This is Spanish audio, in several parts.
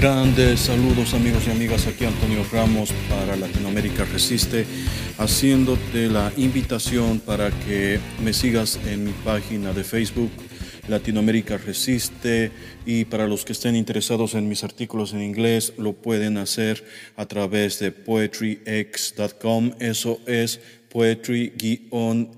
Grandes saludos amigos y amigas, aquí Antonio Ramos para Latinoamérica Resiste, haciéndote la invitación para que me sigas en mi página de Facebook Latinoamérica Resiste. Y para los que estén interesados en mis artículos en inglés lo pueden hacer a través de poetryx.com, eso es poetry-x.com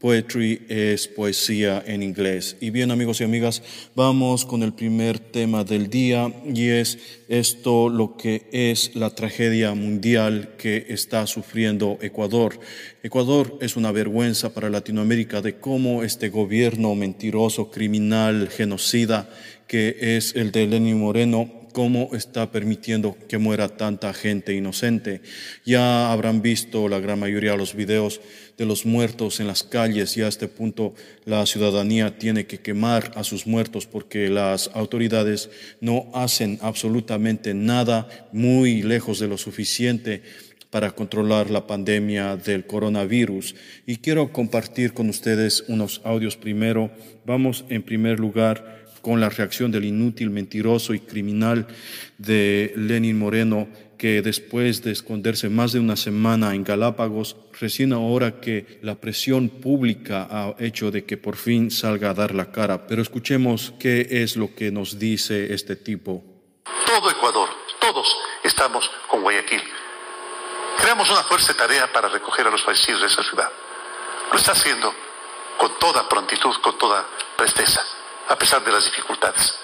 Poetry es poesía en inglés. Y bien amigos y amigas, vamos con el primer tema del día y es esto lo que es la tragedia mundial que está sufriendo Ecuador. Ecuador es una vergüenza para Latinoamérica de cómo este gobierno mentiroso, criminal, genocida que es el de Lenín Moreno cómo está permitiendo que muera tanta gente inocente. Ya habrán visto la gran mayoría de los videos de los muertos en las calles y a este punto la ciudadanía tiene que quemar a sus muertos porque las autoridades no hacen absolutamente nada muy lejos de lo suficiente para controlar la pandemia del coronavirus. Y quiero compartir con ustedes unos audios primero. Vamos en primer lugar con la reacción del inútil, mentiroso y criminal de Lenin Moreno, que después de esconderse más de una semana en Galápagos, recién ahora que la presión pública ha hecho de que por fin salga a dar la cara. Pero escuchemos qué es lo que nos dice este tipo. Todo Ecuador, todos estamos con Guayaquil. Creamos una fuerza tarea para recoger a los fallecidos de esa ciudad. Lo está haciendo con toda prontitud, con toda presteza a pesar de las dificultades.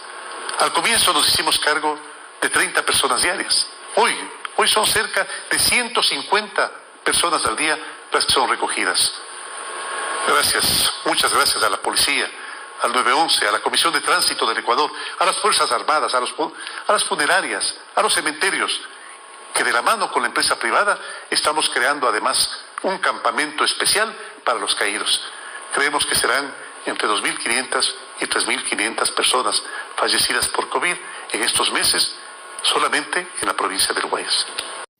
Al comienzo nos hicimos cargo de 30 personas diarias. Hoy, hoy son cerca de 150 personas al día las que son recogidas. Gracias, muchas gracias a la policía, al 911, a la Comisión de Tránsito del Ecuador, a las Fuerzas Armadas, a, a las funerarias, a los cementerios, que de la mano con la empresa privada estamos creando además un campamento especial para los caídos. Creemos que serán entre 2.500 y 3.500 personas fallecidas por COVID en estos meses solamente en la provincia del Guayas.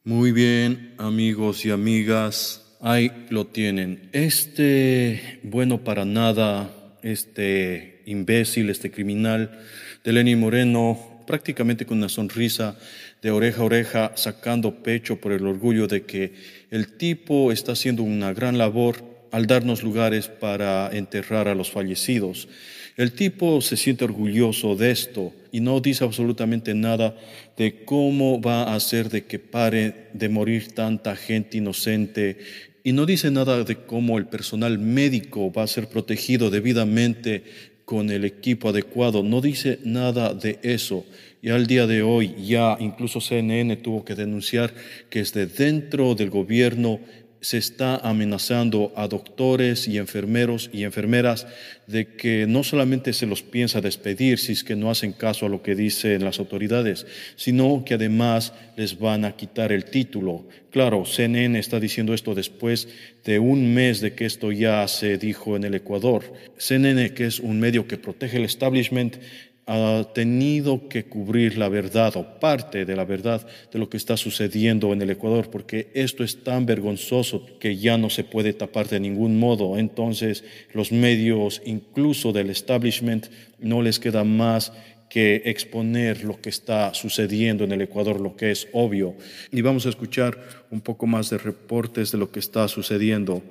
Muy bien, amigos y amigas, ahí lo tienen. Este bueno para nada, este imbécil, este criminal de Moreno, prácticamente con una sonrisa de oreja a oreja, sacando pecho por el orgullo de que el tipo está haciendo una gran labor al darnos lugares para enterrar a los fallecidos. El tipo se siente orgulloso de esto y no dice absolutamente nada de cómo va a hacer de que pare de morir tanta gente inocente y no dice nada de cómo el personal médico va a ser protegido debidamente con el equipo adecuado. No dice nada de eso. Y al día de hoy ya incluso CNN tuvo que denunciar que desde dentro del gobierno se está amenazando a doctores y enfermeros y enfermeras de que no solamente se los piensa despedir si es que no hacen caso a lo que dicen las autoridades, sino que además les van a quitar el título. Claro, CNN está diciendo esto después de un mes de que esto ya se dijo en el Ecuador. CNN, que es un medio que protege el establishment, ha tenido que cubrir la verdad o parte de la verdad de lo que está sucediendo en el Ecuador, porque esto es tan vergonzoso que ya no se puede tapar de ningún modo. Entonces, los medios, incluso del establishment, no les queda más que exponer lo que está sucediendo en el Ecuador, lo que es obvio. Y vamos a escuchar un poco más de reportes de lo que está sucediendo.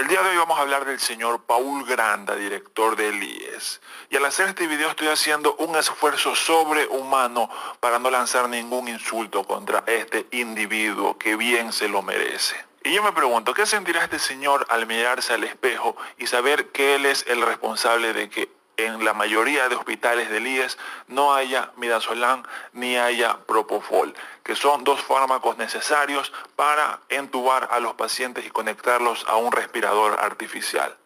El día de hoy vamos a hablar del señor Paul Granda, director del IES. Y al hacer este video estoy haciendo un esfuerzo sobrehumano para no lanzar ningún insulto contra este individuo que bien se lo merece. Y yo me pregunto, ¿qué sentirá este señor al mirarse al espejo y saber que él es el responsable de que en la mayoría de hospitales del IES no haya midazolam ni haya propofol, que son dos fármacos necesarios para entubar a los pacientes y conectarlos a un respirador artificial.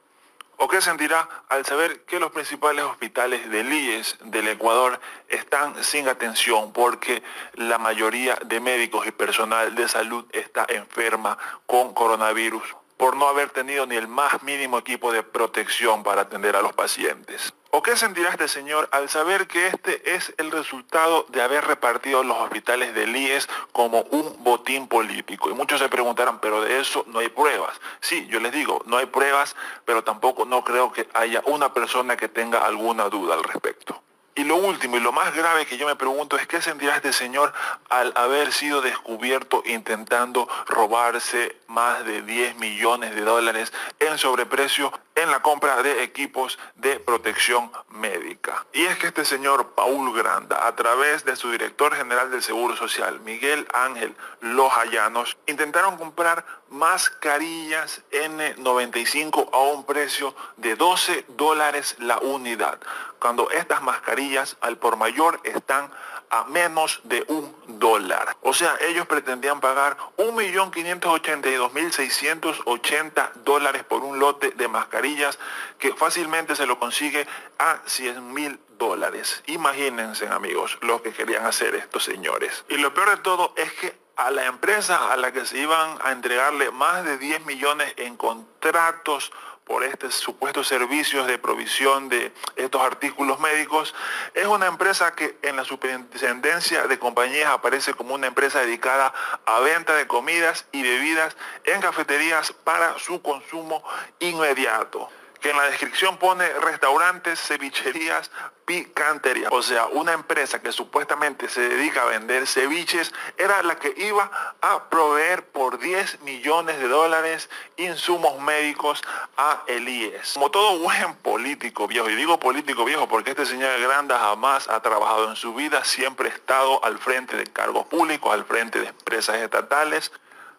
¿O qué sentirá al saber que los principales hospitales del IES del Ecuador están sin atención porque la mayoría de médicos y personal de salud está enferma con coronavirus por no haber tenido ni el más mínimo equipo de protección para atender a los pacientes? ¿O qué sentirá este señor al saber que este es el resultado de haber repartido los hospitales del IES como un botín político? Y muchos se preguntarán, pero de eso no hay pruebas. Sí, yo les digo, no hay pruebas, pero tampoco no creo que haya una persona que tenga alguna duda al respecto. Y lo último y lo más grave que yo me pregunto es qué sentirá este señor al haber sido descubierto intentando robarse más de 10 millones de dólares en sobreprecio en la compra de equipos de protección médica. Y es que este señor Paul Granda, a través de su director general del Seguro Social, Miguel Ángel Lojayanos, intentaron comprar mascarillas N95 a un precio de 12 dólares la unidad, cuando estas mascarillas al por mayor están a menos de un dólar. O sea, ellos pretendían pagar 1.582.680 dólares por un lote de mascarillas que fácilmente se lo consigue a 100.000 dólares. Imagínense amigos lo que querían hacer estos señores. Y lo peor de todo es que a la empresa a la que se iban a entregarle más de 10 millones en contratos por estos supuestos servicios de provisión de estos artículos médicos, es una empresa que en la superintendencia de compañías aparece como una empresa dedicada a venta de comidas y bebidas en cafeterías para su consumo inmediato que en la descripción pone restaurantes, cevicherías, picantería. O sea, una empresa que supuestamente se dedica a vender ceviches era la que iba a proveer por 10 millones de dólares insumos médicos a Elías. Como todo buen político viejo, y digo político viejo porque este señor Granda jamás ha trabajado en su vida, siempre ha estado al frente de cargos públicos, al frente de empresas estatales,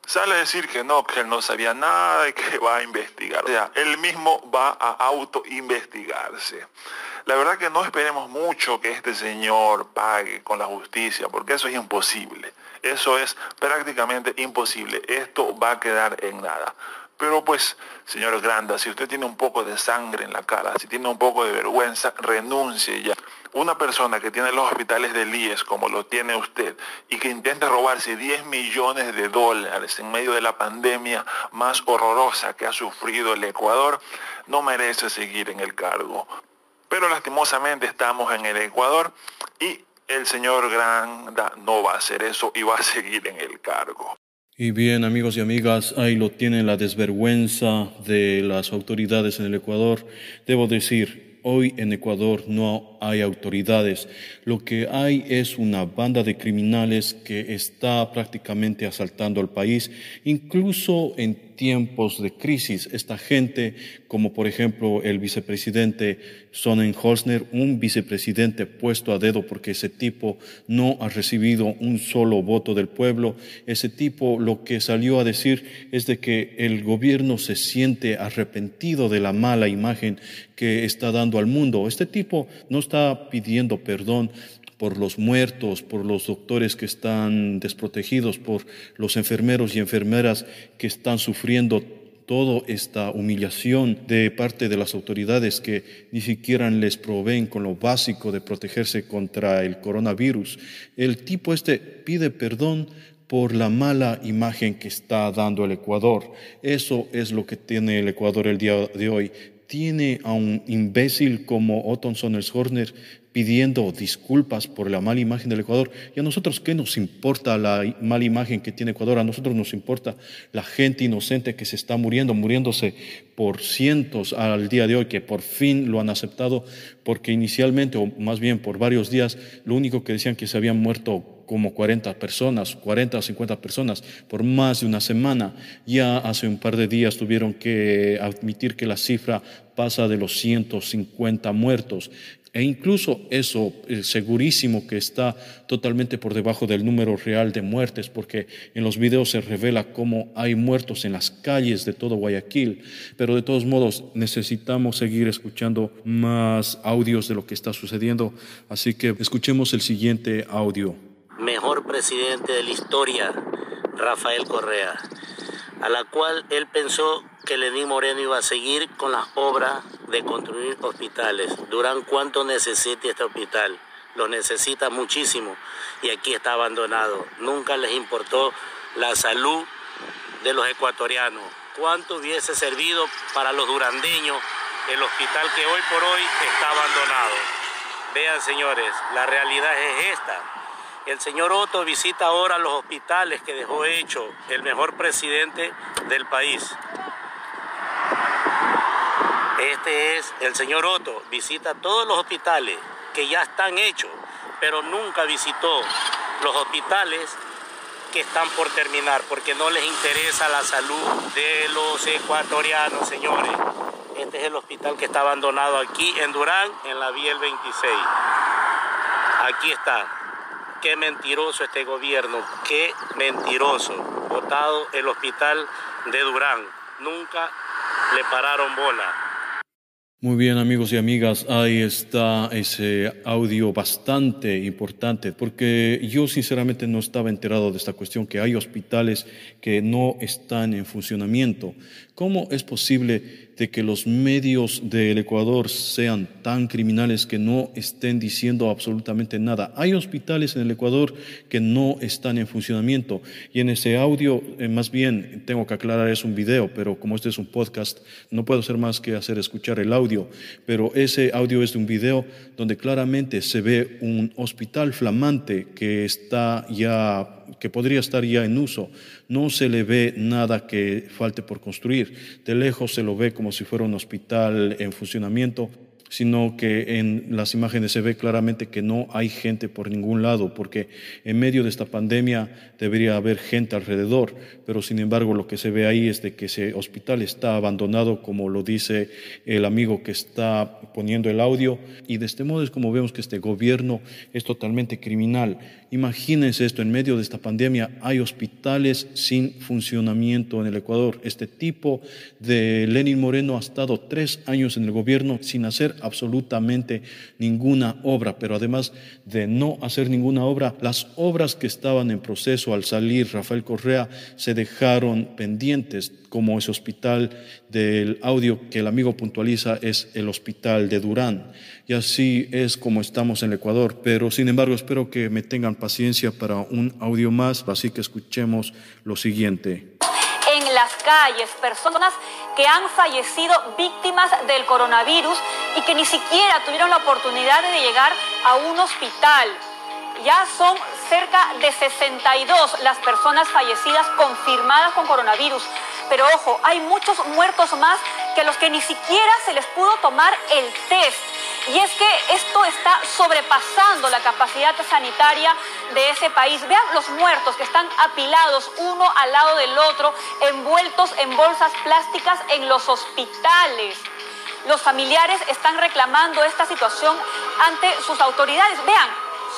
sale a decir que no, que él no sabía nada y que va a investigar. O sea, él mismo va a auto-investigarse. La verdad que no esperemos mucho que este señor pague con la justicia, porque eso es imposible. Eso es prácticamente imposible. Esto va a quedar en nada. Pero pues, señor Granda, si usted tiene un poco de sangre en la cara, si tiene un poco de vergüenza, renuncie ya. Una persona que tiene los hospitales del IES como lo tiene usted y que intenta robarse 10 millones de dólares en medio de la pandemia más horrorosa que ha sufrido el Ecuador, no merece seguir en el cargo. Pero lastimosamente estamos en el Ecuador y el señor Granda no va a hacer eso y va a seguir en el cargo. Y bien, amigos y amigas, ahí lo tienen la desvergüenza de las autoridades en el Ecuador. Debo decir, hoy en Ecuador no hay autoridades. Lo que hay es una banda de criminales que está prácticamente asaltando al país, incluso en tiempos de crisis. Esta gente, como por ejemplo el vicepresidente Sonnenholzner, un vicepresidente puesto a dedo porque ese tipo no ha recibido un solo voto del pueblo, ese tipo lo que salió a decir es de que el gobierno se siente arrepentido de la mala imagen que está dando al mundo. Este tipo no está pidiendo perdón por los muertos, por los doctores que están desprotegidos, por los enfermeros y enfermeras que están sufriendo toda esta humillación de parte de las autoridades que ni siquiera les proveen con lo básico de protegerse contra el coronavirus. El tipo este pide perdón por la mala imagen que está dando el Ecuador. Eso es lo que tiene el Ecuador el día de hoy. Tiene a un imbécil como Otton Horner pidiendo disculpas por la mala imagen del Ecuador. ¿Y a nosotros qué nos importa la mala imagen que tiene Ecuador? A nosotros nos importa la gente inocente que se está muriendo, muriéndose por cientos al día de hoy, que por fin lo han aceptado, porque inicialmente, o más bien por varios días, lo único que decían que se habían muerto como 40 personas, 40 o 50 personas por más de una semana. Ya hace un par de días tuvieron que admitir que la cifra pasa de los 150 muertos. E incluso eso, segurísimo que está totalmente por debajo del número real de muertes, porque en los videos se revela cómo hay muertos en las calles de todo Guayaquil. Pero de todos modos, necesitamos seguir escuchando más audios de lo que está sucediendo. Así que escuchemos el siguiente audio. Mejor presidente de la historia, Rafael Correa, a la cual él pensó que Lenín Moreno iba a seguir con las obras de construir hospitales. Durán, ¿cuánto necesita este hospital? Lo necesita muchísimo y aquí está abandonado. Nunca les importó la salud de los ecuatorianos. ¿Cuánto hubiese servido para los durandeños el hospital que hoy por hoy está abandonado? Vean, señores, la realidad es esta. El señor Otto visita ahora los hospitales que dejó hecho el mejor presidente del país. Este es el señor Otto, visita todos los hospitales que ya están hechos, pero nunca visitó los hospitales que están por terminar, porque no les interesa la salud de los ecuatorianos, señores. Este es el hospital que está abandonado aquí en Durán, en la vía el 26. Aquí está. Qué mentiroso este gobierno, qué mentiroso. Votado el hospital de Durán. Nunca le pararon bola. Muy bien amigos y amigas, ahí está ese audio bastante importante, porque yo sinceramente no estaba enterado de esta cuestión, que hay hospitales que no están en funcionamiento. ¿Cómo es posible de que los medios del Ecuador sean tan criminales que no estén diciendo absolutamente nada. Hay hospitales en el Ecuador que no están en funcionamiento y en ese audio, eh, más bien, tengo que aclarar, es un video, pero como este es un podcast, no puedo hacer más que hacer escuchar el audio, pero ese audio es de un video donde claramente se ve un hospital flamante que está ya que podría estar ya en uso. No se le ve nada que falte por construir. De lejos se lo ve como si fuera un hospital en funcionamiento sino que en las imágenes se ve claramente que no hay gente por ningún lado, porque en medio de esta pandemia debería haber gente alrededor, pero sin embargo lo que se ve ahí es de que ese hospital está abandonado, como lo dice el amigo que está poniendo el audio, y de este modo es como vemos que este gobierno es totalmente criminal. Imagínense esto, en medio de esta pandemia hay hospitales sin funcionamiento en el Ecuador. Este tipo de Lenin Moreno ha estado tres años en el gobierno sin hacer absolutamente ninguna obra, pero además de no hacer ninguna obra, las obras que estaban en proceso al salir Rafael Correa se dejaron pendientes, como ese hospital del audio que el amigo puntualiza es el hospital de Durán. Y así es como estamos en el Ecuador, pero sin embargo espero que me tengan paciencia para un audio más, así que escuchemos lo siguiente en las calles, personas que han fallecido víctimas del coronavirus y que ni siquiera tuvieron la oportunidad de llegar a un hospital. Ya son cerca de 62 las personas fallecidas confirmadas con coronavirus. Pero ojo, hay muchos muertos más que los que ni siquiera se les pudo tomar el test. Y es que esto está sobrepasando la capacidad sanitaria de ese país. Vean los muertos que están apilados uno al lado del otro, envueltos en bolsas plásticas en los hospitales. Los familiares están reclamando esta situación ante sus autoridades. Vean,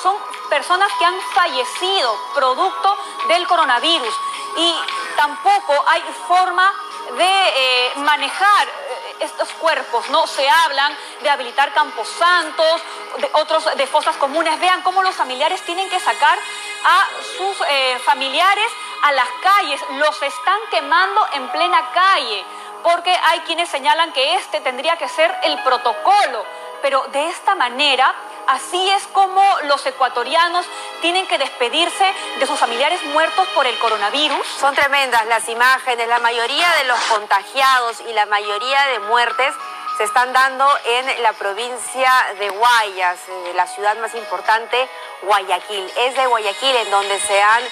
son personas que han fallecido producto del coronavirus y tampoco hay forma de eh, manejar estos cuerpos, ¿no? Se hablan de habilitar camposantos, de otros de fosas comunes. Vean cómo los familiares tienen que sacar a sus eh, familiares a las calles, los están quemando en plena calle, porque hay quienes señalan que este tendría que ser el protocolo, pero de esta manera Así es como los ecuatorianos tienen que despedirse de sus familiares muertos por el coronavirus. Son tremendas las imágenes. La mayoría de los contagiados y la mayoría de muertes se están dando en la provincia de Guayas, eh, la ciudad más importante, Guayaquil. Es de Guayaquil en donde se han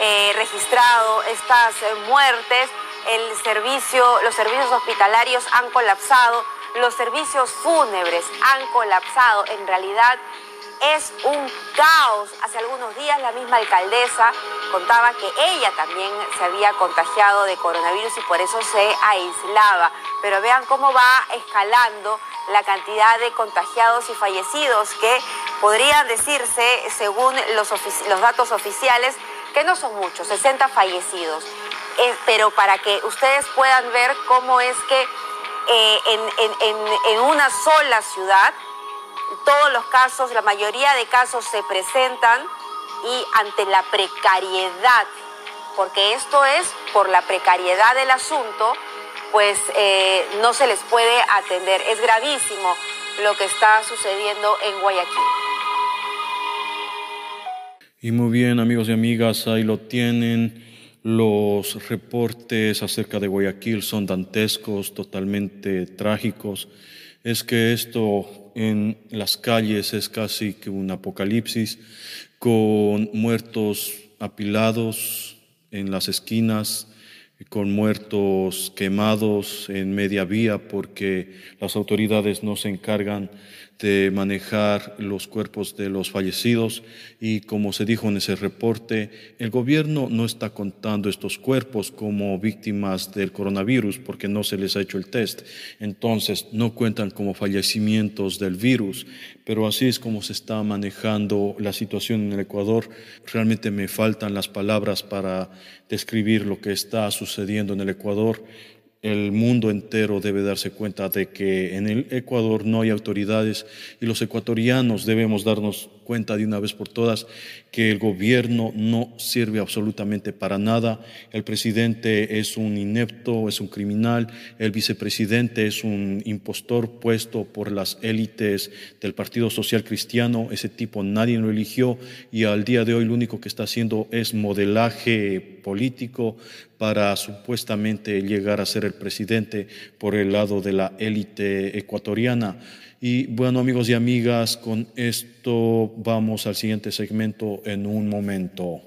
eh, registrado estas muertes. El servicio, los servicios hospitalarios han colapsado los servicios fúnebres han colapsado. En realidad es un caos. Hace algunos días la misma alcaldesa contaba que ella también se había contagiado de coronavirus y por eso se aislaba. Pero vean cómo va escalando la cantidad de contagiados y fallecidos que podrían decirse, según los, datos oficiales, que no son muchos, 60 fallecidos. Eh, pero para que ustedes puedan ver cómo es que eh, en, una sola ciudad. Todos los casos, la mayoría de casos se presentan y ante la precariedad, porque esto es por la precariedad del asunto, pues eh, no se les puede atender. Es gravísimo lo que está sucediendo en Guayaquil. Y muy bien, amigos y amigas, ahí lo tienen. Los reportes acerca de Guayaquil son dantescos, totalmente trágicos. Es que esto en las calles es casi que un apocalipsis, con muertos apilados en las esquinas, con muertos quemados en media vía porque las autoridades no se encargan de manejar los cuerpos de los fallecidos y como se dijo en ese reporte, el gobierno no está contando estos cuerpos como víctimas del coronavirus porque no se les ha hecho el test. Entonces no cuentan como fallecimientos del virus, pero así es como se está manejando la situación en el Ecuador. Realmente me faltan las palabras para describir lo que está sucediendo en el Ecuador el mundo entero debe darse cuenta de que en el Ecuador no hay autoridades y los ecuatorianos debemos darnos cuenta de una vez por todas que el gobierno no sirve absolutamente para nada. El presidente es un inepto, es un criminal, el vicepresidente es un impostor puesto por las élites del Partido Social Cristiano. Ese tipo nadie lo eligió y al día de hoy lo único que está haciendo es modelaje político para supuestamente llegar a ser el presidente por el lado de la élite ecuatoriana. Y bueno, amigos y amigas, con esto vamos al siguiente segmento en un momento.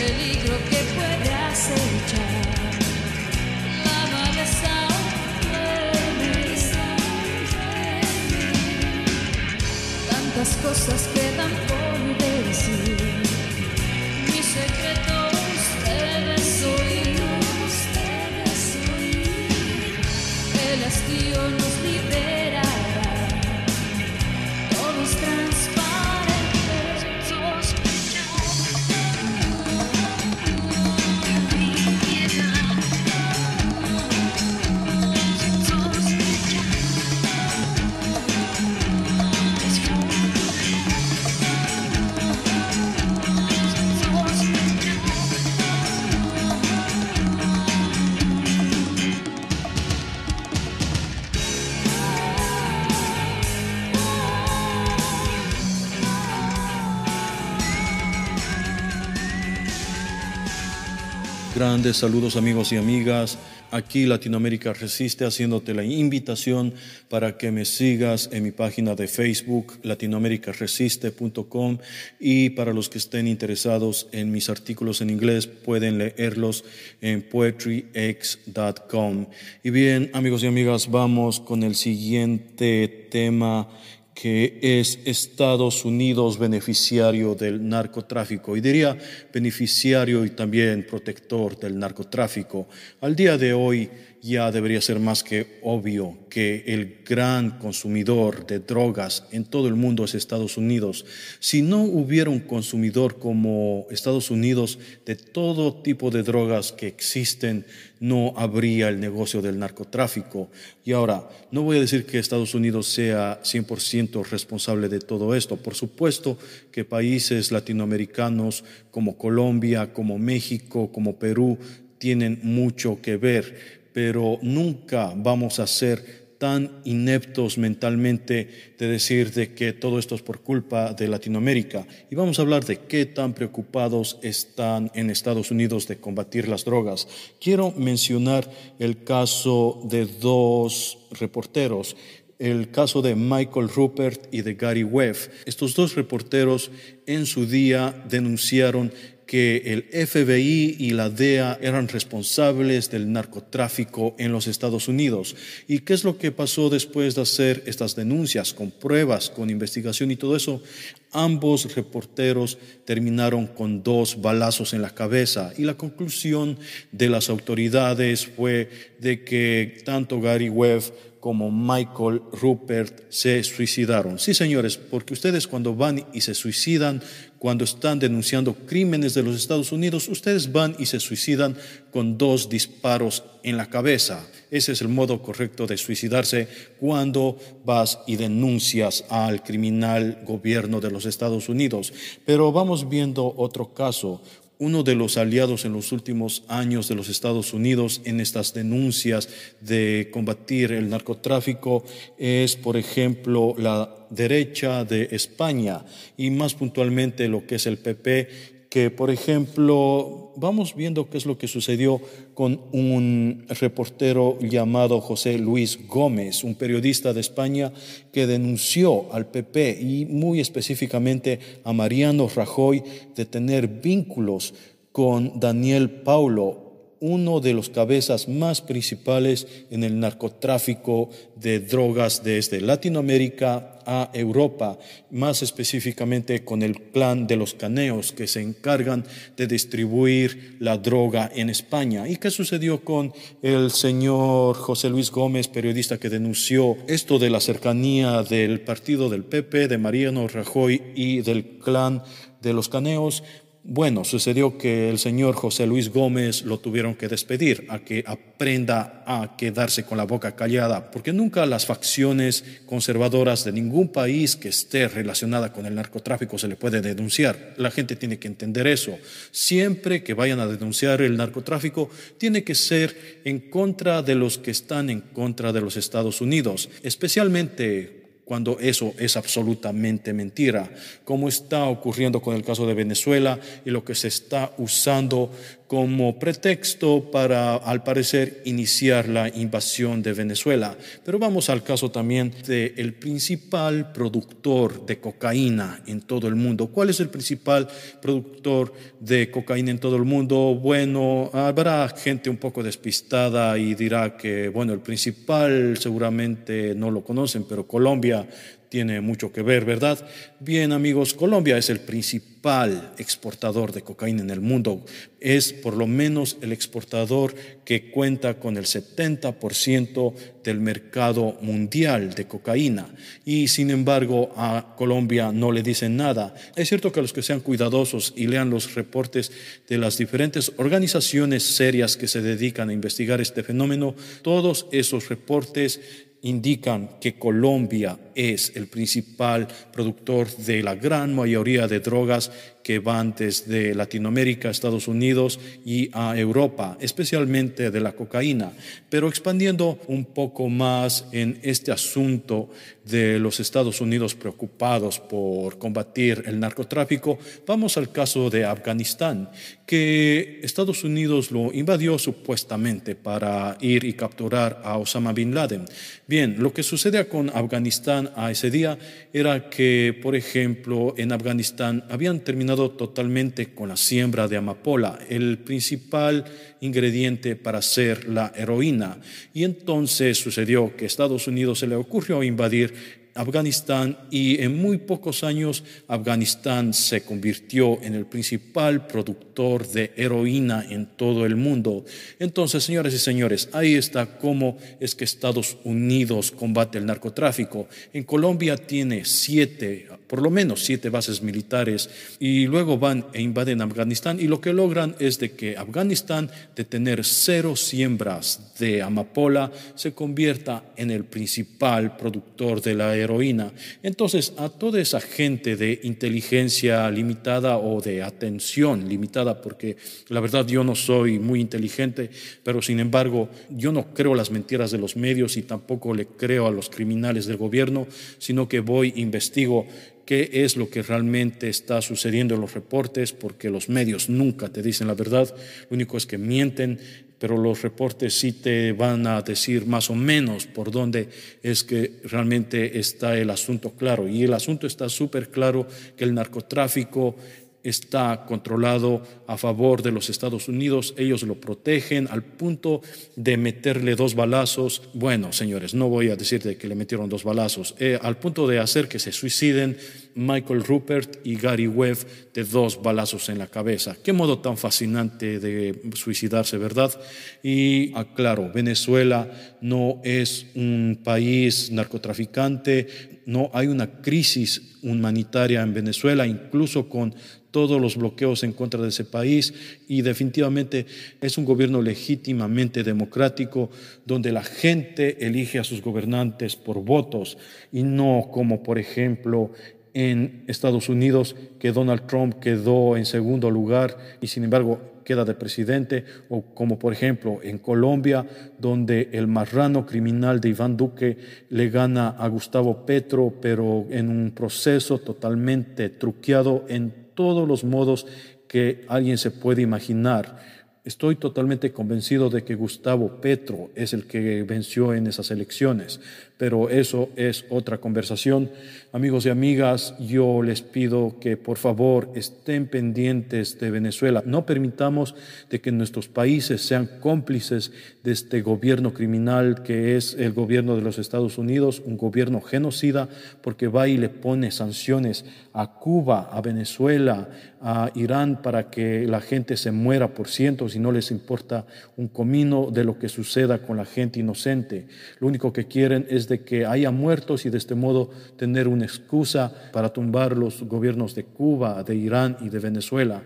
peligro que puede acechar. La maleza duerme, tantas cosas quedan. Saludos amigos y amigas. Aquí Latinoamérica Resiste haciéndote la invitación para que me sigas en mi página de Facebook latinoamericaresiste.com y para los que estén interesados en mis artículos en inglés pueden leerlos en poetryx.com. Y bien amigos y amigas, vamos con el siguiente tema que es Estados Unidos beneficiario del narcotráfico, y diría beneficiario y también protector del narcotráfico. Al día de hoy, ya debería ser más que obvio que el gran consumidor de drogas en todo el mundo es Estados Unidos. Si no hubiera un consumidor como Estados Unidos de todo tipo de drogas que existen, no habría el negocio del narcotráfico. Y ahora, no voy a decir que Estados Unidos sea 100% responsable de todo esto. Por supuesto que países latinoamericanos como Colombia, como México, como Perú, tienen mucho que ver pero nunca vamos a ser tan ineptos mentalmente de decir de que todo esto es por culpa de Latinoamérica. Y vamos a hablar de qué tan preocupados están en Estados Unidos de combatir las drogas. Quiero mencionar el caso de dos reporteros el caso de Michael Rupert y de Gary Webb. Estos dos reporteros en su día denunciaron que el FBI y la DEA eran responsables del narcotráfico en los Estados Unidos. ¿Y qué es lo que pasó después de hacer estas denuncias con pruebas, con investigación y todo eso? Ambos reporteros terminaron con dos balazos en la cabeza y la conclusión de las autoridades fue de que tanto Gary Webb como Michael Rupert se suicidaron. Sí, señores, porque ustedes cuando van y se suicidan, cuando están denunciando crímenes de los Estados Unidos, ustedes van y se suicidan con dos disparos en la cabeza. Ese es el modo correcto de suicidarse cuando vas y denuncias al criminal gobierno de los Estados Unidos. Pero vamos viendo otro caso uno de los aliados en los últimos años de los Estados Unidos en estas denuncias de combatir el narcotráfico es, por ejemplo, la derecha de España y más puntualmente lo que es el PP que, por ejemplo, vamos viendo qué es lo que sucedió con un reportero llamado José Luis Gómez, un periodista de España que denunció al PP y muy específicamente a Mariano Rajoy de tener vínculos con Daniel Paulo, uno de los cabezas más principales en el narcotráfico de drogas desde Latinoamérica a Europa, más específicamente con el clan de los caneos que se encargan de distribuir la droga en España. ¿Y qué sucedió con el señor José Luis Gómez, periodista que denunció esto de la cercanía del partido del PP, de Mariano Rajoy y del clan de los caneos? Bueno, sucedió que el señor José Luis Gómez lo tuvieron que despedir a que aprenda a quedarse con la boca callada, porque nunca las facciones conservadoras de ningún país que esté relacionada con el narcotráfico se le puede denunciar. La gente tiene que entender eso. Siempre que vayan a denunciar el narcotráfico, tiene que ser en contra de los que están en contra de los Estados Unidos, especialmente cuando eso es absolutamente mentira, como está ocurriendo con el caso de Venezuela y lo que se está usando como pretexto para, al parecer, iniciar la invasión de Venezuela. Pero vamos al caso también del principal productor de cocaína en todo el mundo. ¿Cuál es el principal productor de cocaína en todo el mundo? Bueno, habrá gente un poco despistada y dirá que, bueno, el principal seguramente no lo conocen, pero Colombia tiene mucho que ver, ¿verdad? Bien, amigos, Colombia es el principal exportador de cocaína en el mundo. Es por lo menos el exportador que cuenta con el 70% del mercado mundial de cocaína. Y sin embargo, a Colombia no le dicen nada. Es cierto que los que sean cuidadosos y lean los reportes de las diferentes organizaciones serias que se dedican a investigar este fenómeno, todos esos reportes indican que Colombia es el principal productor de la gran mayoría de drogas que van desde Latinoamérica, Estados Unidos y a Europa, especialmente de la cocaína. Pero expandiendo un poco más en este asunto de los Estados Unidos preocupados por combatir el narcotráfico, vamos al caso de Afganistán, que Estados Unidos lo invadió supuestamente para ir y capturar a Osama Bin Laden. Bien, lo que sucede con Afganistán a ese día era que, por ejemplo, en Afganistán habían terminado totalmente con la siembra de amapola, el principal ingrediente para hacer la heroína. Y entonces sucedió que Estados Unidos se le ocurrió invadir Afganistán y en muy pocos años Afganistán se convirtió en el principal productor de heroína en todo el mundo. Entonces, señoras y señores, ahí está cómo es que Estados Unidos combate el narcotráfico. En Colombia tiene siete, por lo menos siete bases militares y luego van e invaden Afganistán y lo que logran es de que Afganistán de tener cero siembras de amapola se convierta en el principal productor de la heroína. Entonces, a toda esa gente de inteligencia limitada o de atención limitada, porque la verdad yo no soy muy inteligente, pero sin embargo yo no creo las mentiras de los medios y tampoco le creo a los criminales del gobierno, sino que voy, investigo qué es lo que realmente está sucediendo en los reportes, porque los medios nunca te dicen la verdad, lo único es que mienten, pero los reportes sí te van a decir más o menos por dónde es que realmente está el asunto claro. Y el asunto está súper claro que el narcotráfico está controlado a favor de los Estados Unidos, ellos lo protegen al punto de meterle dos balazos, bueno señores, no voy a decir de que le metieron dos balazos, eh, al punto de hacer que se suiciden Michael Rupert y Gary Webb de dos balazos en la cabeza. Qué modo tan fascinante de suicidarse, ¿verdad? Y aclaro, Venezuela no es un país narcotraficante, no hay una crisis humanitaria en Venezuela, incluso con todos los bloqueos en contra de ese país y definitivamente es un gobierno legítimamente democrático donde la gente elige a sus gobernantes por votos y no como por ejemplo en Estados Unidos que Donald Trump quedó en segundo lugar y sin embargo queda de presidente, o como por ejemplo en Colombia, donde el marrano criminal de Iván Duque le gana a Gustavo Petro, pero en un proceso totalmente truqueado en todos los modos que alguien se puede imaginar. Estoy totalmente convencido de que Gustavo Petro es el que venció en esas elecciones, pero eso es otra conversación. Amigos y amigas, yo les pido que por favor estén pendientes de Venezuela. No permitamos de que nuestros países sean cómplices de este gobierno criminal que es el gobierno de los Estados Unidos, un gobierno genocida, porque va y le pone sanciones a Cuba, a Venezuela, a Irán para que la gente se muera por cientos y no les importa un comino de lo que suceda con la gente inocente. Lo único que quieren es de que haya muertos y de este modo tener una excusa para tumbar los gobiernos de Cuba, de Irán y de Venezuela.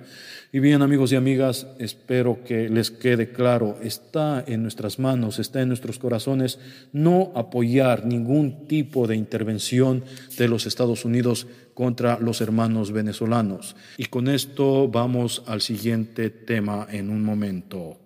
Y bien, amigos y amigas, espero que les quede claro, está en nuestras manos, está en nuestros corazones no apoyar ningún tipo de intervención de los Estados Unidos contra los hermanos venezolanos. Y con esto vamos al siguiente tema en un momento.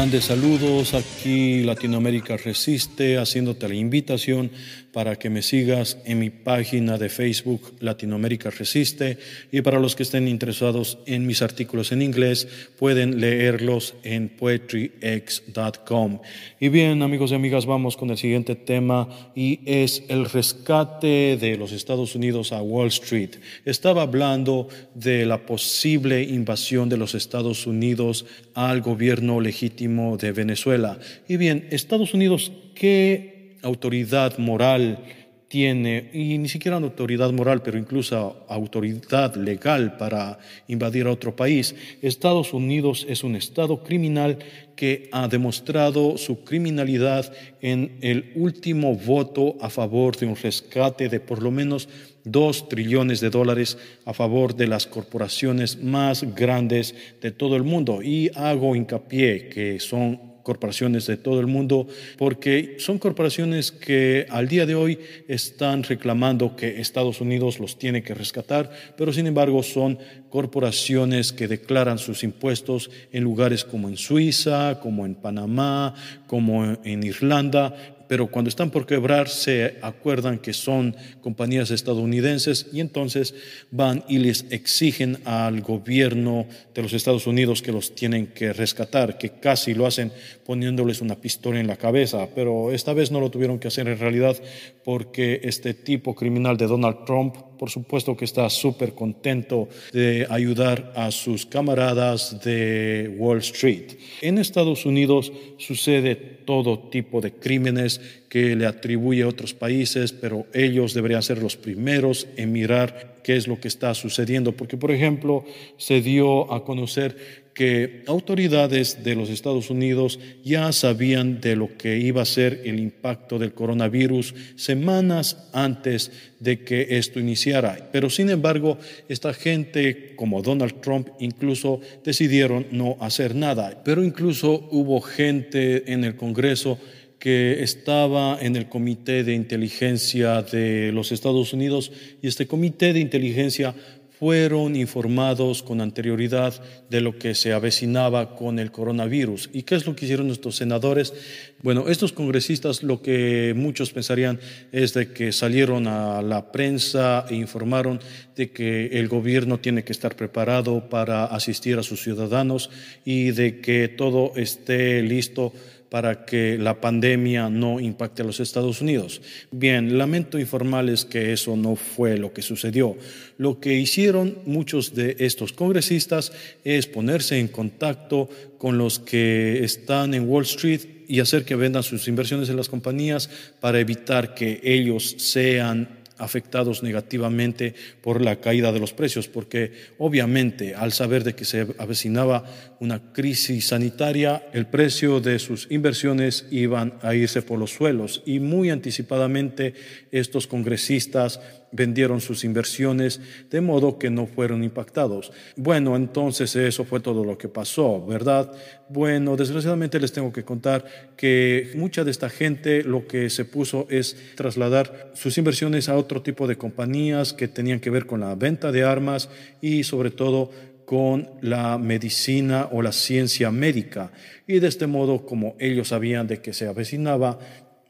Grandes saludos, aquí Latinoamérica Resiste, haciéndote la invitación para que me sigas en mi página de Facebook Latinoamérica Resiste y para los que estén interesados en mis artículos en inglés pueden leerlos en poetryx.com. Y bien amigos y amigas, vamos con el siguiente tema y es el rescate de los Estados Unidos a Wall Street. Estaba hablando de la posible invasión de los Estados Unidos al gobierno legítimo de Venezuela. Y bien, Estados Unidos, ¿qué autoridad moral tiene, y ni siquiera una autoridad moral, pero incluso autoridad legal para invadir a otro país. Estados Unidos es un Estado criminal que ha demostrado su criminalidad en el último voto a favor de un rescate de por lo menos dos trillones de dólares a favor de las corporaciones más grandes de todo el mundo. Y hago hincapié que son corporaciones de todo el mundo, porque son corporaciones que al día de hoy están reclamando que Estados Unidos los tiene que rescatar, pero sin embargo son corporaciones que declaran sus impuestos en lugares como en Suiza, como en Panamá, como en Irlanda, pero cuando están por quebrar se acuerdan que son compañías estadounidenses y entonces van y les exigen al gobierno de los Estados Unidos que los tienen que rescatar, que casi lo hacen poniéndoles una pistola en la cabeza, pero esta vez no lo tuvieron que hacer en realidad porque este tipo criminal de Donald Trump por supuesto que está súper contento de ayudar a sus camaradas de Wall Street. En Estados Unidos sucede todo tipo de crímenes que le atribuye a otros países, pero ellos deberían ser los primeros en mirar qué es lo que está sucediendo, porque por ejemplo se dio a conocer que autoridades de los Estados Unidos ya sabían de lo que iba a ser el impacto del coronavirus semanas antes de que esto iniciara. Pero sin embargo, esta gente como Donald Trump incluso decidieron no hacer nada. Pero incluso hubo gente en el Congreso que estaba en el Comité de Inteligencia de los Estados Unidos y este Comité de Inteligencia fueron informados con anterioridad de lo que se avecinaba con el coronavirus. ¿Y qué es lo que hicieron nuestros senadores? Bueno, estos congresistas lo que muchos pensarían es de que salieron a la prensa e informaron de que el gobierno tiene que estar preparado para asistir a sus ciudadanos y de que todo esté listo para que la pandemia no impacte a los Estados Unidos. Bien, lamento informarles que eso no fue lo que sucedió. Lo que hicieron muchos de estos congresistas es ponerse en contacto con los que están en Wall Street y hacer que vendan sus inversiones en las compañías para evitar que ellos sean afectados negativamente por la caída de los precios, porque obviamente al saber de que se avecinaba una crisis sanitaria, el precio de sus inversiones iban a irse por los suelos. Y muy anticipadamente estos congresistas vendieron sus inversiones de modo que no fueron impactados. Bueno, entonces eso fue todo lo que pasó, ¿verdad? Bueno, desgraciadamente les tengo que contar que mucha de esta gente lo que se puso es trasladar sus inversiones a otro tipo de compañías que tenían que ver con la venta de armas y sobre todo con la medicina o la ciencia médica. Y de este modo, como ellos sabían de que se avecinaba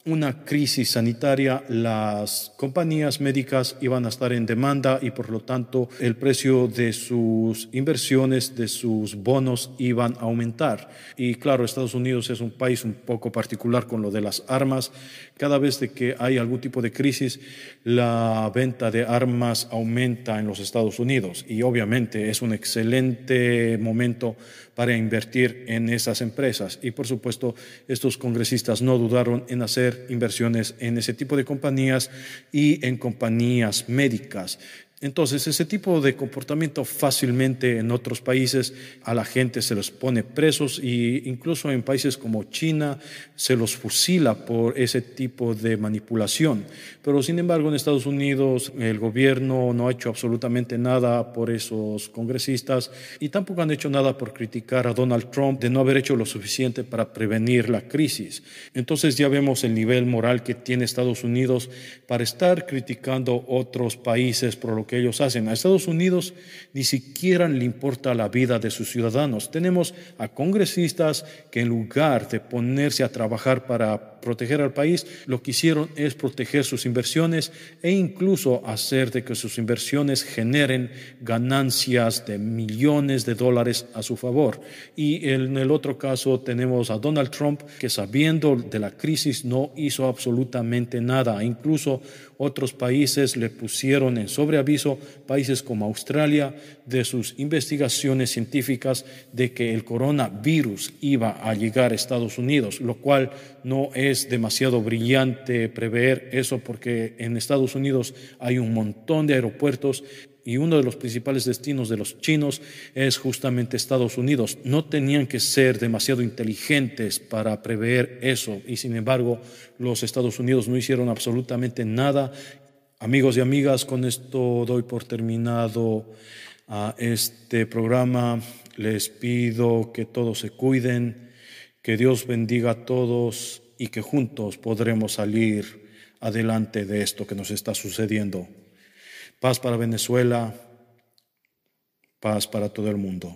una crisis sanitaria, las compañías médicas iban a estar en demanda y por lo tanto el precio de sus inversiones, de sus bonos iban a aumentar. Y claro, Estados Unidos es un país un poco particular con lo de las armas. Cada vez de que hay algún tipo de crisis, la venta de armas aumenta en los Estados Unidos y obviamente es un excelente momento para invertir en esas empresas. Y por supuesto, estos congresistas no dudaron en hacer inversiones en ese tipo de compañías y en compañías médicas. Entonces, ese tipo de comportamiento fácilmente en otros países a la gente se los pone presos e incluso en países como China se los fusila por ese tipo de manipulación. Pero sin embargo, en Estados Unidos el gobierno no ha hecho absolutamente nada por esos congresistas y tampoco han hecho nada por criticar a Donald Trump de no haber hecho lo suficiente para prevenir la crisis. Entonces ya vemos el nivel moral que tiene Estados Unidos para estar criticando otros países por lo que ellos hacen. A Estados Unidos ni siquiera le importa la vida de sus ciudadanos. Tenemos a congresistas que en lugar de ponerse a trabajar para proteger al país, lo que hicieron es proteger sus inversiones e incluso hacer de que sus inversiones generen ganancias de millones de dólares a su favor. Y en el otro caso tenemos a Donald Trump que sabiendo de la crisis no hizo absolutamente nada. Incluso otros países le pusieron en sobreaviso, países como Australia, de sus investigaciones científicas de que el coronavirus iba a llegar a Estados Unidos, lo cual no es demasiado brillante prever eso porque en Estados Unidos hay un montón de aeropuertos y uno de los principales destinos de los chinos es justamente Estados Unidos. No tenían que ser demasiado inteligentes para prever eso y sin embargo los Estados Unidos no hicieron absolutamente nada. Amigos y amigas, con esto doy por terminado a este programa. Les pido que todos se cuiden Que Dios bendiga a todos y que juntos podremos salir adelante de esto que nos está sucediendo. Paz para Venezuela, paz para todo el mundo.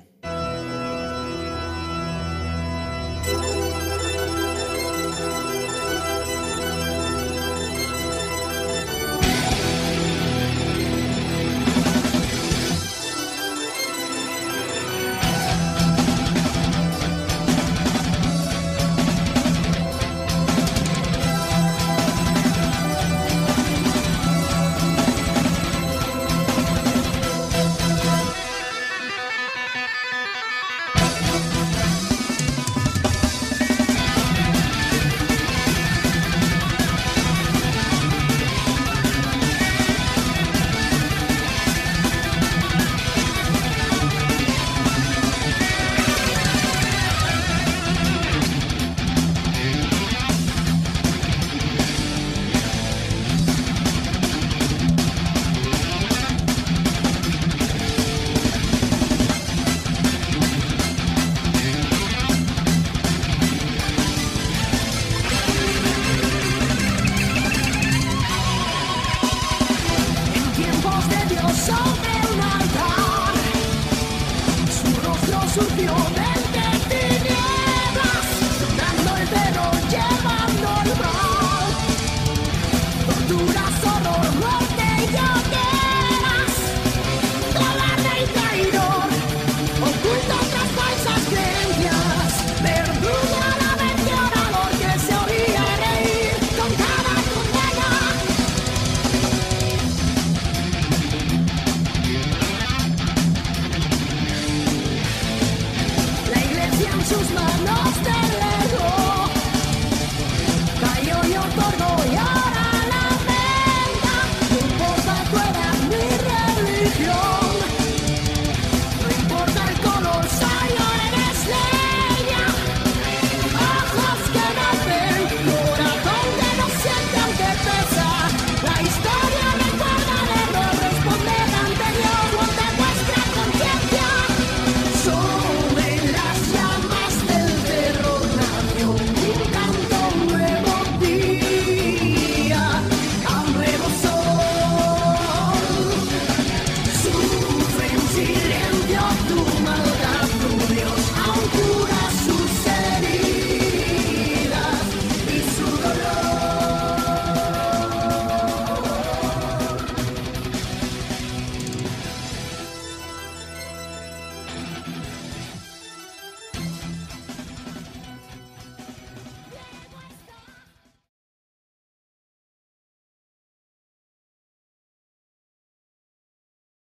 choose my lost and